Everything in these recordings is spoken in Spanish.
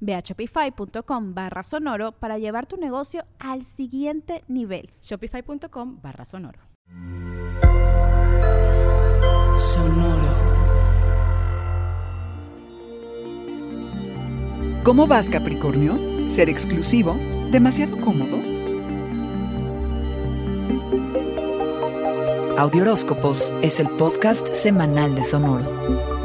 Ve a shopify.com barra sonoro para llevar tu negocio al siguiente nivel. Shopify.com barra sonoro. Sonoro. ¿Cómo vas, Capricornio? ¿Ser exclusivo? ¿Demasiado cómodo? Audioróscopos es el podcast semanal de Sonoro.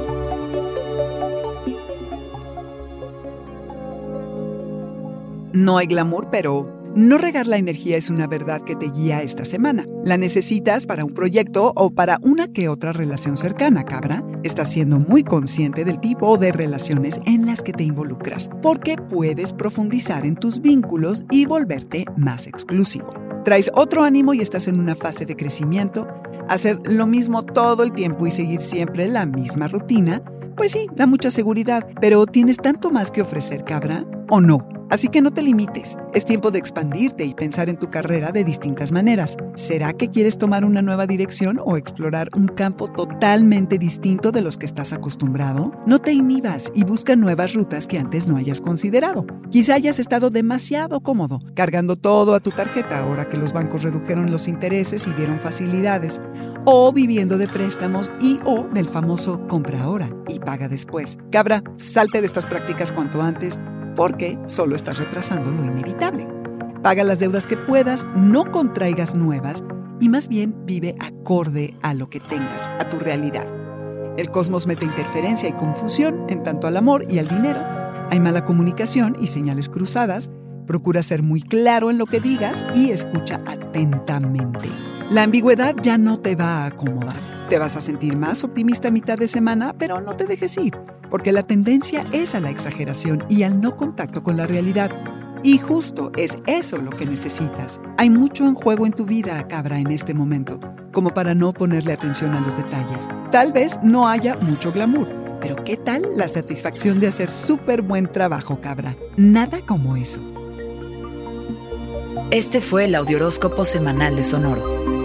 No hay glamour, pero no regar la energía es una verdad que te guía esta semana. La necesitas para un proyecto o para una que otra relación cercana, cabra. Estás siendo muy consciente del tipo de relaciones en las que te involucras, porque puedes profundizar en tus vínculos y volverte más exclusivo. Traes otro ánimo y estás en una fase de crecimiento. Hacer lo mismo todo el tiempo y seguir siempre la misma rutina, pues sí, da mucha seguridad, pero ¿tienes tanto más que ofrecer, cabra? ¿O no? Así que no te limites, es tiempo de expandirte y pensar en tu carrera de distintas maneras. ¿Será que quieres tomar una nueva dirección o explorar un campo totalmente distinto de los que estás acostumbrado? No te inhibas y busca nuevas rutas que antes no hayas considerado. Quizá hayas estado demasiado cómodo, cargando todo a tu tarjeta ahora que los bancos redujeron los intereses y dieron facilidades, o viviendo de préstamos y o del famoso compra ahora y paga después. Cabra, salte de estas prácticas cuanto antes porque solo estás retrasando lo inevitable. Paga las deudas que puedas, no contraigas nuevas y más bien vive acorde a lo que tengas, a tu realidad. El cosmos mete interferencia y confusión en tanto al amor y al dinero. Hay mala comunicación y señales cruzadas. Procura ser muy claro en lo que digas y escucha atentamente. La ambigüedad ya no te va a acomodar. Te vas a sentir más optimista a mitad de semana, pero no te dejes ir, porque la tendencia es a la exageración y al no contacto con la realidad. Y justo es eso lo que necesitas. Hay mucho en juego en tu vida, cabra, en este momento, como para no ponerle atención a los detalles. Tal vez no haya mucho glamour, pero ¿qué tal la satisfacción de hacer súper buen trabajo, cabra? Nada como eso. Este fue el Audioróscopo Semanal de Sonoro.